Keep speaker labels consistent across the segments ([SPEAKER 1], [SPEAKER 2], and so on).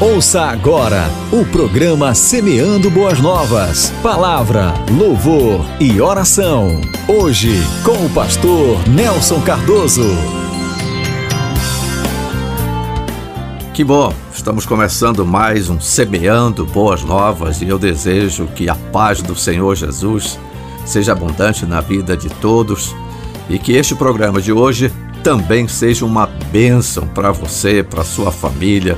[SPEAKER 1] Ouça agora o programa Semeando Boas Novas. Palavra, louvor e oração. Hoje, com o pastor Nelson Cardoso.
[SPEAKER 2] Que bom, estamos começando mais um Semeando Boas Novas e eu desejo que a paz do Senhor Jesus seja abundante na vida de todos e que este programa de hoje também seja uma bênção para você, para sua família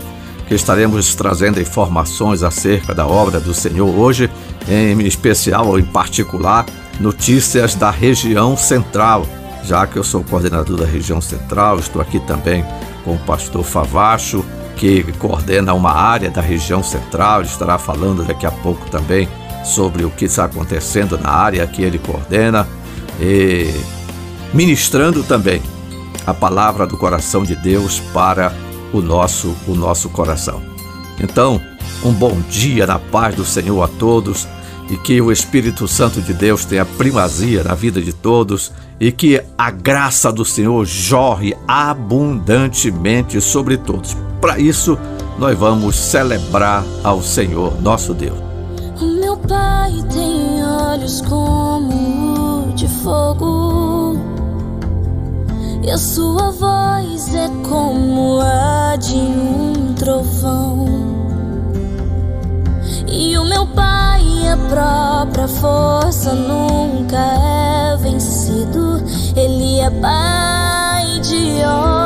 [SPEAKER 2] estaremos trazendo informações acerca da obra do Senhor hoje, em especial ou em particular, notícias da região central. Já que eu sou coordenador da região central, estou aqui também com o pastor Favacho, que coordena uma área da região central, ele estará falando daqui a pouco também sobre o que está acontecendo na área que ele coordena e ministrando também a palavra do coração de Deus para o nosso, o nosso coração. Então, um bom dia na paz do Senhor a todos e que o Espírito Santo de Deus tenha primazia na vida de todos e que a graça do Senhor jorre abundantemente sobre todos. Para isso, nós vamos celebrar ao Senhor, nosso Deus.
[SPEAKER 3] O meu pai tem olhos como de fogo e a sua voz é como a de um trovão. E o meu pai, a própria força, nunca é vencido. Ele é pai de órfãos.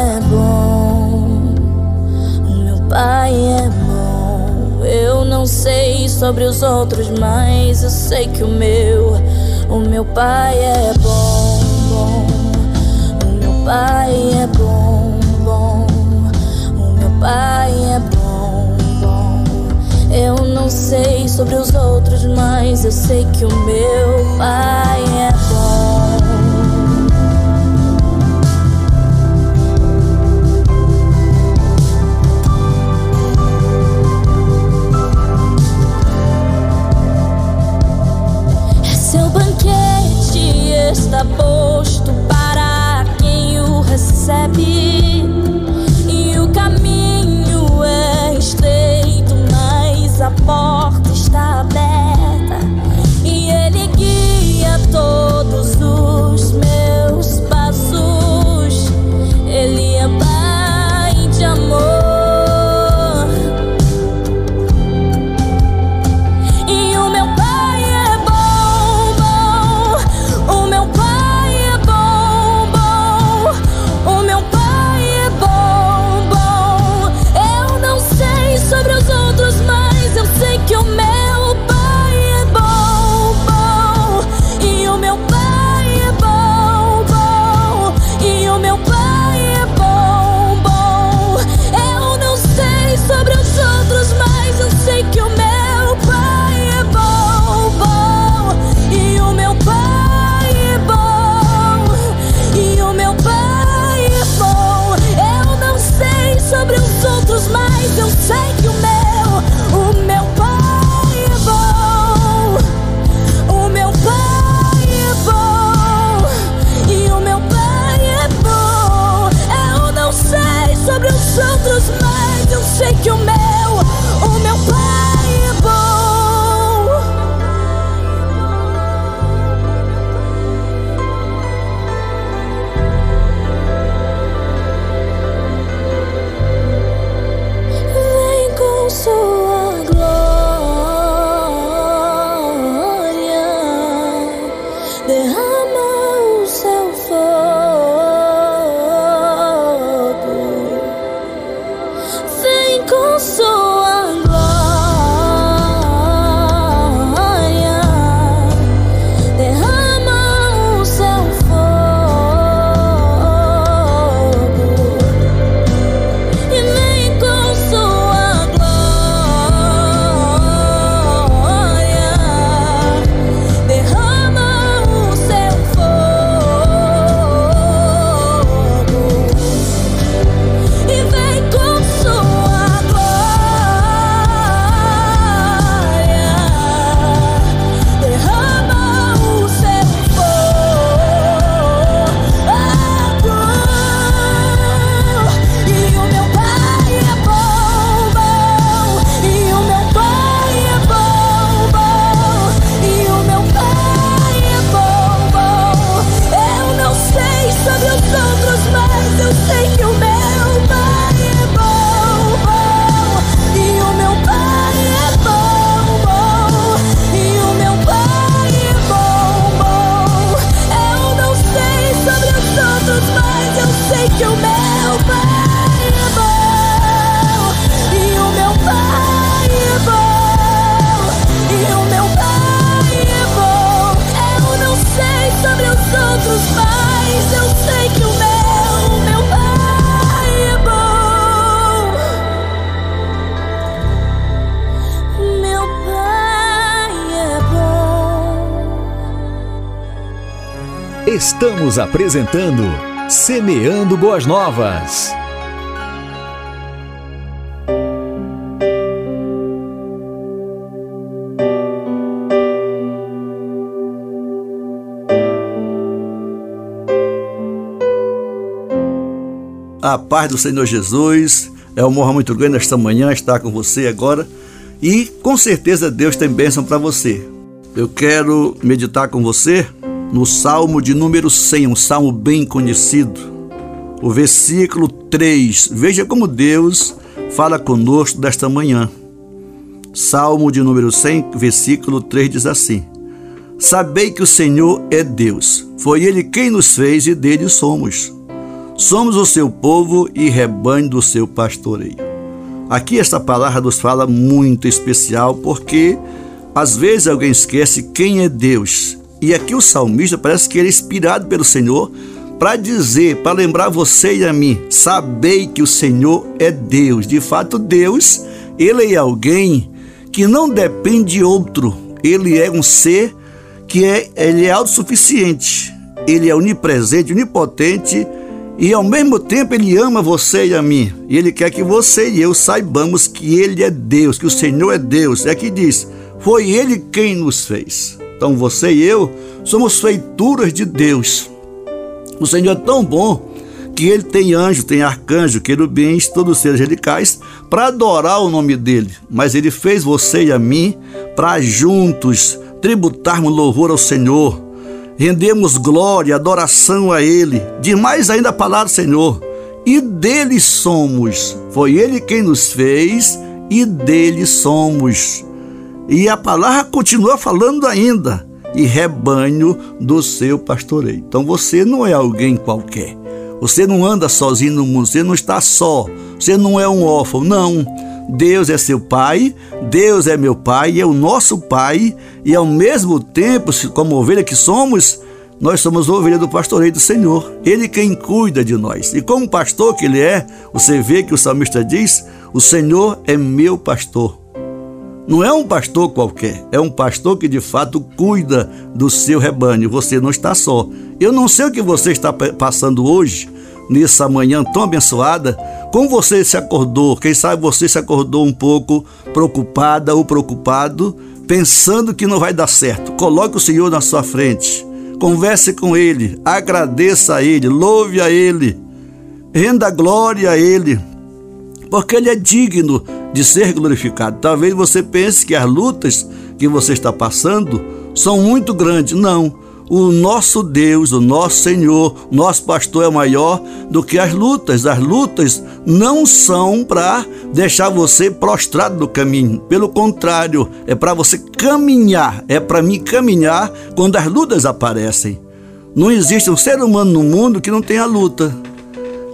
[SPEAKER 3] É bom. Meu Pai é bom. Eu não sei sobre os outros, mas eu sei que o meu, o meu pai é bom, bom. O meu pai é bom, bom. O meu pai é bom, bom. Eu não sei sobre os outros, mas eu sei que o meu pai é bom. Está posto para quem o recebe.
[SPEAKER 1] Estamos apresentando Semeando Boas Novas.
[SPEAKER 4] A paz do Senhor Jesus. É uma honra muito grande esta manhã estar com você agora. E com certeza Deus tem bênção para você. Eu quero meditar com você no Salmo de número 100, um salmo bem conhecido. O versículo 3. Veja como Deus fala conosco desta manhã. Salmo de número 100, versículo 3 diz assim: Sabei que o Senhor é Deus. Foi Ele quem nos fez e dele somos. Somos o seu povo e rebanho do seu pastoreio. Aqui esta palavra nos fala muito especial porque às vezes alguém esquece quem é Deus. E aqui o salmista parece que ele é inspirado pelo Senhor para dizer, para lembrar você e a mim, sabei que o Senhor é Deus. De fato, Deus, ele é alguém que não depende de outro. Ele é um ser que é, ele é autossuficiente. Ele é onipresente, onipotente e ao mesmo tempo ele ama você e a mim. E ele quer que você e eu saibamos que ele é Deus, que o Senhor é Deus. É que diz: foi ele quem nos fez. Então você e eu somos feituras de Deus. O Senhor é tão bom que ele tem anjo, tem arcanjo, querubins, todos os seres angelicais para adorar o nome dele. Mas ele fez você e a mim para juntos tributarmos louvor ao Senhor rendemos glória, adoração a Ele. Demais ainda a palavra do Senhor. E dele somos. Foi Ele quem nos fez e dele somos. E a palavra continua falando ainda. E rebanho do seu pastoreio. Então você não é alguém qualquer. Você não anda sozinho no mundo, você não está só. Você não é um órfão, não. Deus é seu pai, Deus é meu pai, é o nosso pai, e ao mesmo tempo, como ovelha que somos, nós somos ovelha do pastoreio do Senhor. Ele quem cuida de nós. E como pastor que ele é, você vê que o salmista diz: O Senhor é meu pastor. Não é um pastor qualquer, é um pastor que de fato cuida do seu rebanho. Você não está só. Eu não sei o que você está passando hoje, nessa manhã tão abençoada, como você se acordou? Quem sabe você se acordou um pouco preocupada ou preocupado, pensando que não vai dar certo. Coloque o Senhor na sua frente. Converse com Ele, agradeça a Ele, louve a Ele, renda glória a Ele, porque Ele é digno de ser glorificado. Talvez você pense que as lutas que você está passando são muito grandes. Não o nosso Deus, o nosso Senhor, nosso pastor é maior do que as lutas. As lutas não são para deixar você prostrado no caminho. Pelo contrário, é para você caminhar, é para mim caminhar quando as lutas aparecem. Não existe um ser humano no mundo que não tenha luta.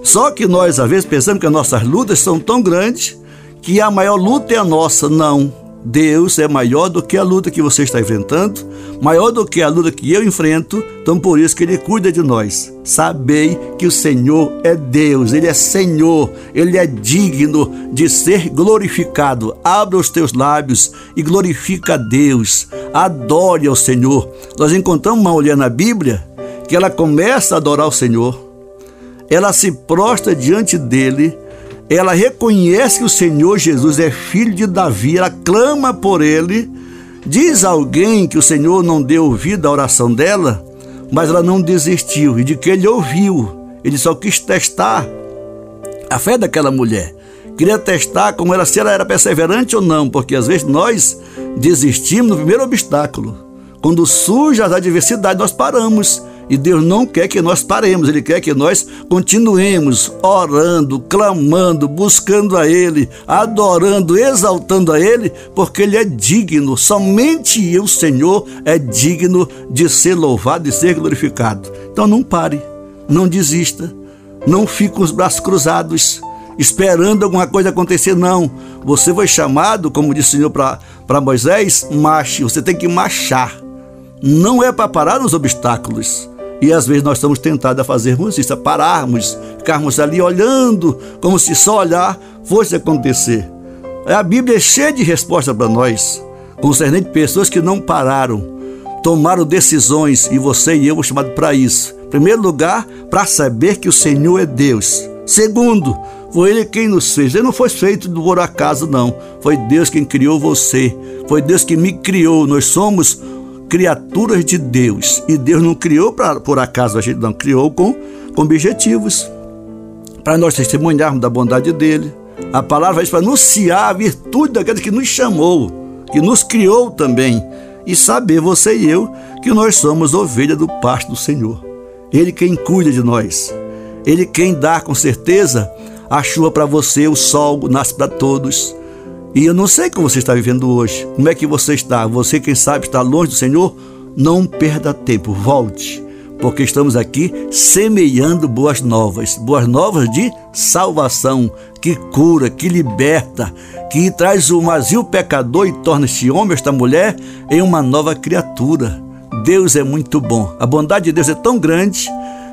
[SPEAKER 4] Só que nós, às vezes, pensamos que as nossas lutas são tão grandes que a maior luta é a nossa. Não. Deus é maior do que a luta que você está enfrentando, maior do que a luta que eu enfrento, então por isso que Ele cuida de nós. Sabei que o Senhor é Deus, Ele é Senhor, Ele é digno de ser glorificado. Abra os teus lábios e glorifica a Deus, adore ao Senhor. Nós encontramos uma mulher na Bíblia que ela começa a adorar o Senhor, ela se prostra diante dele ela reconhece que o Senhor Jesus é filho de Davi, ela clama por ele. Diz alguém que o Senhor não deu ouvido à oração dela, mas ela não desistiu e de que ele ouviu. Ele só quis testar a fé daquela mulher. Queria testar como ela, se ela era perseverante ou não, porque às vezes nós desistimos no primeiro obstáculo. Quando surge as adversidades, nós paramos e Deus não quer que nós paremos, Ele quer que nós continuemos orando, clamando, buscando a Ele, adorando, exaltando a Ele, porque Ele é digno, somente o Senhor, é digno de ser louvado e ser glorificado. Então não pare, não desista, não fique com os braços cruzados, esperando alguma coisa acontecer, não. Você foi chamado, como disse o Senhor para Moisés, marche, você tem que marchar. Não é para parar nos obstáculos e às vezes nós estamos tentados a fazermos isso, a pararmos, ficarmos ali olhando, como se só olhar fosse acontecer. A Bíblia é cheia de respostas para nós, concernente pessoas que não pararam. tomaram decisões e você e eu fomos chamados para isso. Em primeiro lugar, para saber que o Senhor é Deus. Segundo, foi Ele quem nos fez. Ele não foi feito por acaso, não. Foi Deus quem criou você. Foi Deus que me criou. Nós somos criaturas de Deus. E Deus não criou pra, por acaso, a gente não criou com, com objetivos. Para nós testemunharmos da bondade dele. A palavra é para anunciar a virtude daquele que nos chamou, que nos criou também. E saber, você e eu, que nós somos ovelha do pasto do Senhor. Ele quem cuida de nós. Ele quem dá com certeza a chuva para você, o sol nasce para todos. E eu não sei como você está vivendo hoje. Como é que você está? Você, quem sabe, está longe do Senhor? Não perda tempo, volte, porque estamos aqui semeando boas novas, boas novas de salvação, que cura, que liberta, que traz o vazio pecador e torna este homem, esta mulher, em uma nova criatura. Deus é muito bom. A bondade de Deus é tão grande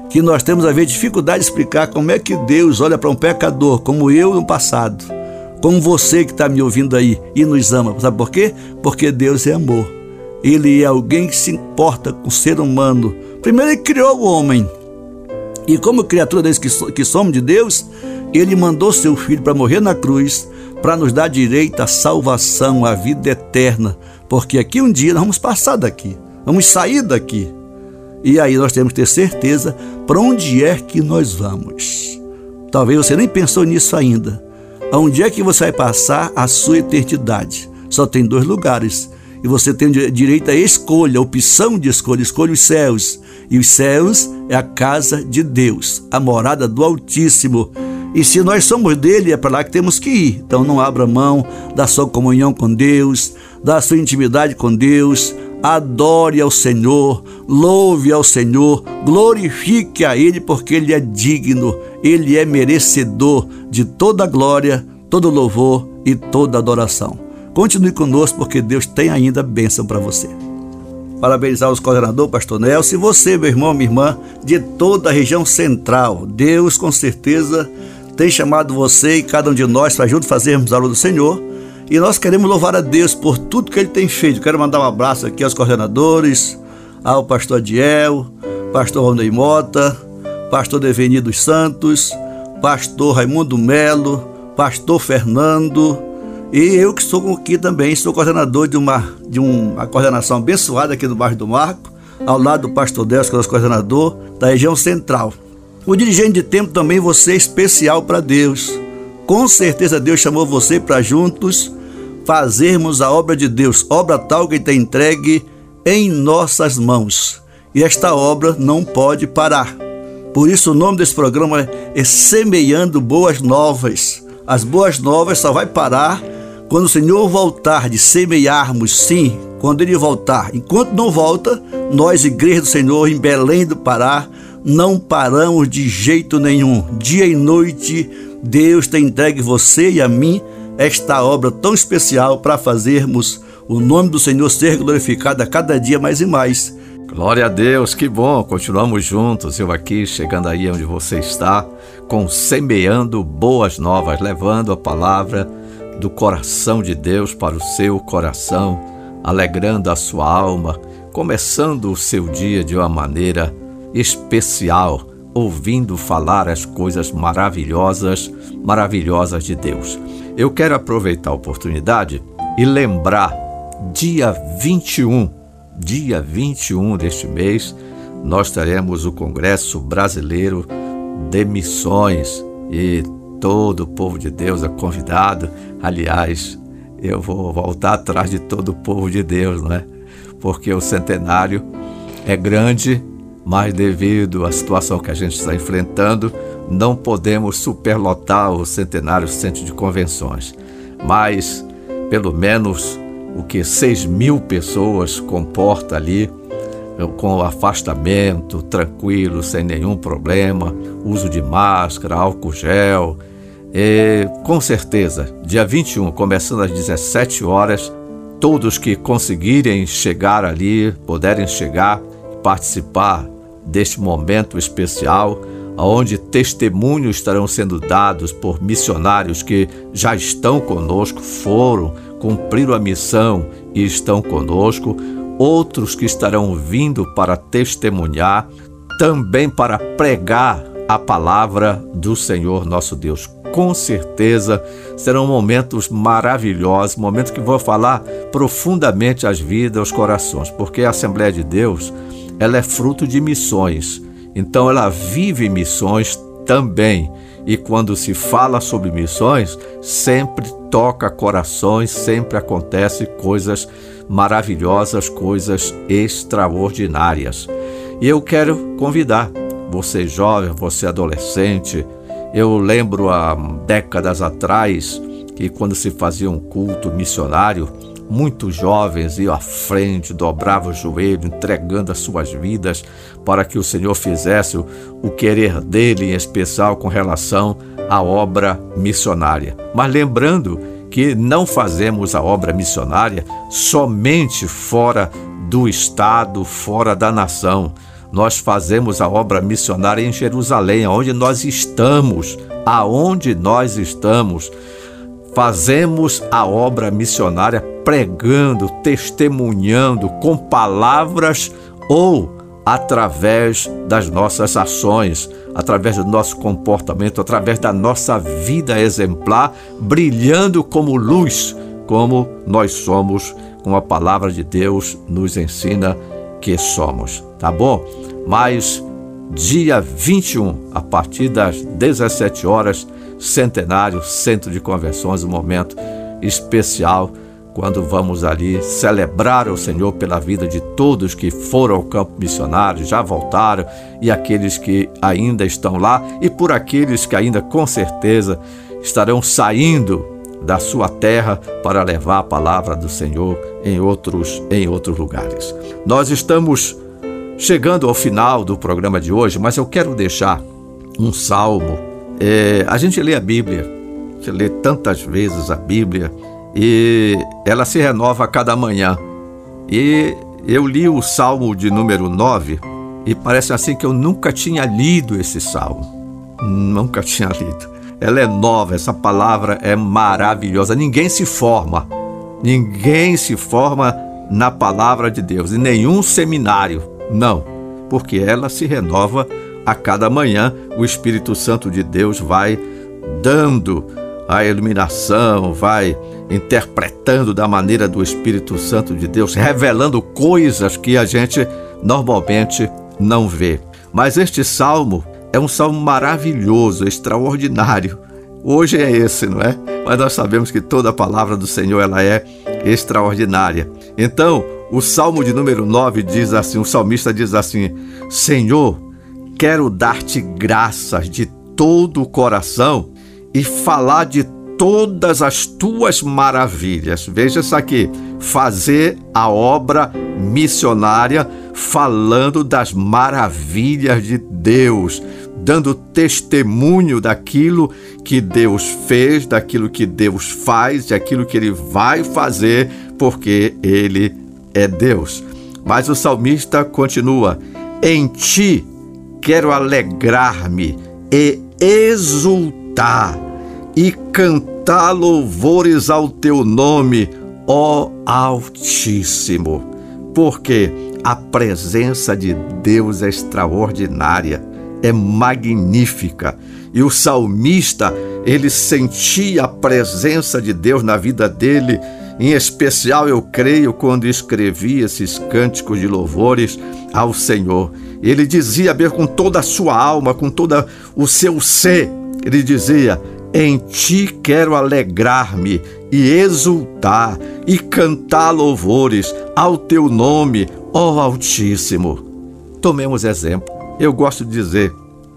[SPEAKER 4] que nós temos a ver dificuldade de explicar como é que Deus olha para um pecador como eu no passado, como você que está me ouvindo aí e nos ama. Sabe por quê? Porque Deus é amor. Ele é alguém que se importa com o ser humano. Primeiro, ele criou o homem. E como criatura que somos de Deus, ele mandou seu filho para morrer na cruz, para nos dar direito à salvação, à vida eterna. Porque aqui um dia nós vamos passar daqui, vamos sair daqui. E aí nós temos que ter certeza para onde é que nós vamos. Talvez você nem pensou nisso ainda. Aonde é que você vai passar a sua eternidade? Só tem dois lugares. E você tem direito à escolha, opção de escolha. Escolha os céus. E os céus é a casa de Deus, a morada do Altíssimo. E se nós somos dele, é para lá que temos que ir. Então não abra mão da sua comunhão com Deus, da sua intimidade com Deus, adore ao Senhor, louve ao Senhor, glorifique a Ele, porque Ele é digno, Ele é merecedor de toda glória, todo louvor e toda adoração. Continue conosco, porque Deus tem ainda bênção para você. Parabenizar os coordenadores, pastor Nelson, e você, meu irmão, minha irmã, de toda a região central. Deus, com certeza, tem chamado você e cada um de nós para juntos fazermos a aula do Senhor e nós queremos louvar a Deus por tudo que Ele tem feito. Quero mandar um abraço aqui aos coordenadores, ao pastor Adiel, pastor Rondei Mota, pastor Deveni dos Santos, pastor Raimundo Melo, pastor Fernando, e eu que sou aqui também, sou coordenador de uma, de uma coordenação abençoada aqui no bairro do Marco, ao lado do pastor Deus, que é o nosso coordenador da região central. O dirigente de tempo também você é especial para Deus. Com certeza Deus chamou você para juntos fazermos a obra de Deus, obra tal que está entregue em nossas mãos. E esta obra não pode parar. Por isso o nome desse programa é Semeando Boas Novas. As boas novas só vai parar quando o Senhor voltar de semearmos, sim, quando Ele voltar. Enquanto não volta, nós, Igreja do Senhor, em Belém do Pará, não paramos de jeito nenhum. Dia e noite, Deus tem entregue você e a mim esta obra tão especial para fazermos o nome do Senhor ser glorificado a cada dia mais e mais.
[SPEAKER 2] Glória a Deus, que bom, continuamos juntos, eu aqui chegando aí onde você está, com semeando boas novas, levando a palavra do coração de Deus para o seu coração, alegrando a sua alma, começando o seu dia de uma maneira especial, ouvindo falar as coisas maravilhosas, maravilhosas de Deus. Eu quero aproveitar a oportunidade e lembrar, dia 21, dia 21 deste mês, nós teremos o Congresso Brasileiro de Missões e todo o povo de Deus é convidado. Aliás, eu vou voltar atrás de todo o povo de Deus, não é? Porque o centenário é grande, mas devido à situação que a gente está enfrentando, não podemos superlotar o centenário centro de convenções, mas pelo menos o que 6 mil pessoas comporta ali, com afastamento, tranquilo, sem nenhum problema, uso de máscara, álcool gel. E, com certeza, dia 21, começando às 17 horas, todos que conseguirem chegar ali, puderem chegar, participar deste momento especial, onde testemunhos estarão sendo dados por missionários que já estão conosco, foram, cumpriram a missão e estão conosco. outros que estarão vindo para testemunhar, também para pregar a palavra do Senhor nosso Deus. Com certeza serão momentos maravilhosos, momentos que vão falar profundamente às vidas, aos corações, porque a Assembleia de Deus, ela é fruto de missões. Então ela vive missões também. E quando se fala sobre missões, sempre toca corações, sempre acontece coisas maravilhosas, coisas extraordinárias. E eu quero convidar você jovem, você adolescente. Eu lembro há décadas atrás que quando se fazia um culto missionário, muitos jovens iam à frente, dobravam o joelho, entregando as suas vidas para que o Senhor fizesse o querer dele, em especial com relação à obra missionária. Mas lembrando que não fazemos a obra missionária somente fora do Estado, fora da nação. Nós fazemos a obra missionária em Jerusalém, onde nós estamos, aonde nós estamos. Fazemos a obra missionária pregando, testemunhando com palavras ou através das nossas ações, através do nosso comportamento, através da nossa vida exemplar, brilhando como luz, como nós somos, como a palavra de Deus nos ensina que somos, tá bom? Mas dia 21, a partir das 17 horas, centenário, centro de convenções, um momento especial quando vamos ali celebrar o Senhor pela vida de todos que foram ao campo missionário, já voltaram, e aqueles que ainda estão lá, e por aqueles que ainda com certeza estarão saindo da sua terra para levar a palavra do Senhor em outros em outros lugares. Nós estamos chegando ao final do programa de hoje, mas eu quero deixar um salmo. É, a gente lê a Bíblia, a gente lê tantas vezes a Bíblia e ela se renova a cada manhã. E eu li o Salmo de número 9 e parece assim que eu nunca tinha lido esse salmo. Nunca tinha lido. Ela é nova, essa palavra é maravilhosa. Ninguém se forma, ninguém se forma na palavra de Deus, em nenhum seminário, não, porque ela se renova a cada manhã. O Espírito Santo de Deus vai dando a iluminação, vai interpretando da maneira do Espírito Santo de Deus, revelando coisas que a gente normalmente não vê. Mas este salmo é um salmo maravilhoso, extraordinário. Hoje é esse, não é? Mas nós sabemos que toda a palavra do Senhor ela é extraordinária. Então, o salmo de número 9 diz assim: o salmista diz assim: Senhor, quero dar-te graças de todo o coração e falar de todas as tuas maravilhas. Veja isso aqui: fazer a obra missionária falando das maravilhas de Deus, dando testemunho daquilo que Deus fez, daquilo que Deus faz, daquilo que ele vai fazer, porque ele é Deus. Mas o salmista continua: Em ti quero alegrar-me e exultar e cantar louvores ao teu nome, ó Altíssimo, porque a presença de Deus é extraordinária, é magnífica. E o salmista, ele sentia a presença de Deus na vida dele, em especial, eu creio, quando escrevia esses cânticos de louvores ao Senhor. Ele dizia com toda a sua alma, com todo o seu ser, ele dizia: em ti quero alegrar-me e exultar e cantar louvores ao teu nome, ó Altíssimo. Tomemos exemplo. Eu gosto de dizer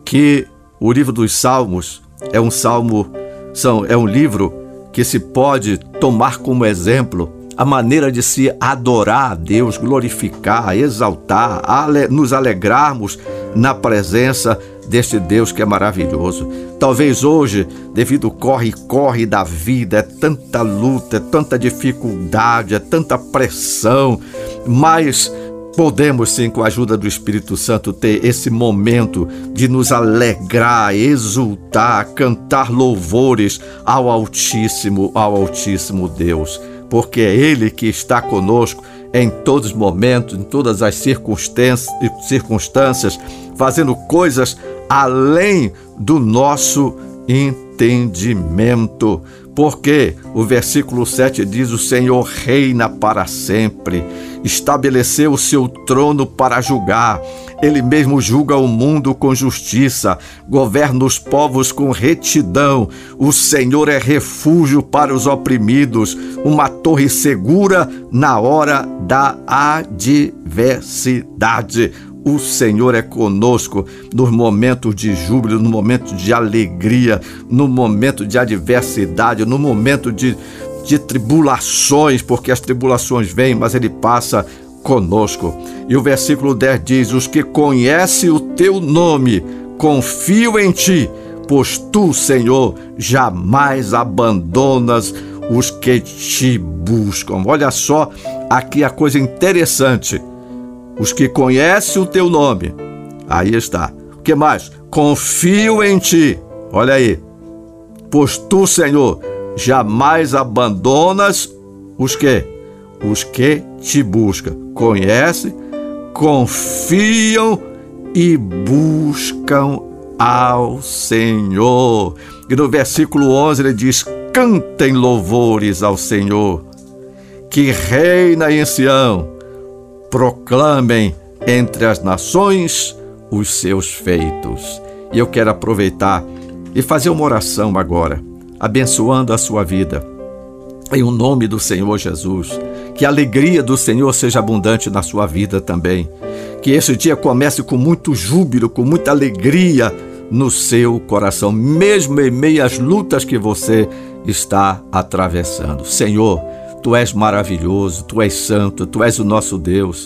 [SPEAKER 2] que o livro dos Salmos é um salmo, são, é um livro que se pode tomar como exemplo a maneira de se adorar a Deus, glorificar, exaltar, ale, nos alegrarmos na presença deste Deus que é maravilhoso. Talvez hoje, devido ao corre-corre da vida, é tanta luta, é tanta dificuldade, é tanta pressão, mas podemos sim, com a ajuda do Espírito Santo, ter esse momento de nos alegrar, exultar, cantar louvores ao Altíssimo, ao Altíssimo Deus, porque é Ele que está conosco em todos os momentos, em todas as circunstâncias, fazendo coisas além do nosso entendimento. Porque o versículo 7 diz: O Senhor reina para sempre, estabeleceu o seu trono para julgar. Ele mesmo julga o mundo com justiça, governa os povos com retidão. O Senhor é refúgio para os oprimidos, uma torre segura na hora da adversidade o Senhor é conosco nos momentos de júbilo, no momento de alegria, no momento de adversidade, no momento de, de tribulações, porque as tribulações vêm, mas Ele passa conosco. E o versículo 10 diz: Os que conhecem o teu nome confiam em ti, pois tu, Senhor, jamais abandonas os que te buscam. Olha só aqui a coisa interessante os que conhecem o teu nome. Aí está. O que mais? Confio em ti. Olha aí. Pois tu, Senhor, jamais abandonas os que? Os que te buscam. Conhece, confiam e buscam ao Senhor. E no versículo 11 ele diz: Cantem louvores ao Senhor, que reina em Sião proclamem entre as nações os seus feitos. E eu quero aproveitar e fazer uma oração agora, abençoando a sua vida. Em o nome do Senhor Jesus, que a alegria do Senhor seja abundante na sua vida também. Que esse dia comece com muito júbilo, com muita alegria no seu coração, mesmo em meio às lutas que você está atravessando. Senhor, Tu és maravilhoso, tu és santo, tu és o nosso Deus.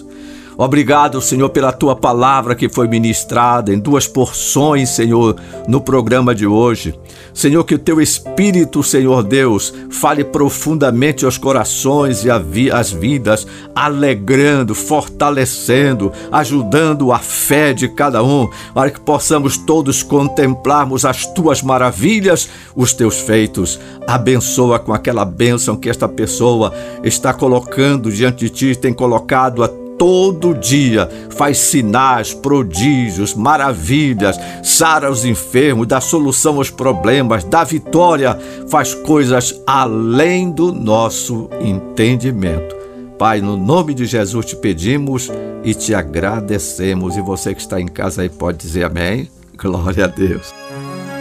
[SPEAKER 2] Obrigado, Senhor, pela tua palavra que foi ministrada em duas porções, Senhor, no programa de hoje. Senhor, que o teu Espírito, Senhor Deus, fale profundamente aos corações e às vidas, alegrando, fortalecendo, ajudando a fé de cada um, para que possamos todos contemplarmos as tuas maravilhas, os teus feitos. Abençoa com aquela bênção que esta pessoa está colocando diante de ti, tem colocado a todo dia faz sinais, prodígios, maravilhas, sara os enfermos, dá solução aos problemas, dá vitória, faz coisas além do nosso entendimento. Pai, no nome de Jesus te pedimos e te agradecemos. E você que está em casa aí pode dizer amém. Glória a Deus.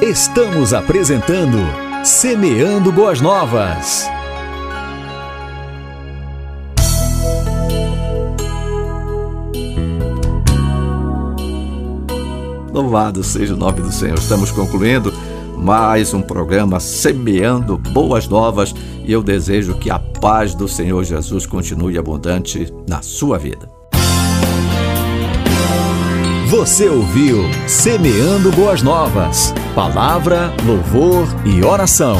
[SPEAKER 1] Estamos apresentando Semeando Boas Novas.
[SPEAKER 2] Louvado seja o nome do Senhor. Estamos concluindo mais um programa Semeando Boas Novas e eu desejo que a paz do Senhor Jesus continue abundante na sua vida.
[SPEAKER 1] Você ouviu Semeando Boas Novas. Palavra, louvor e oração.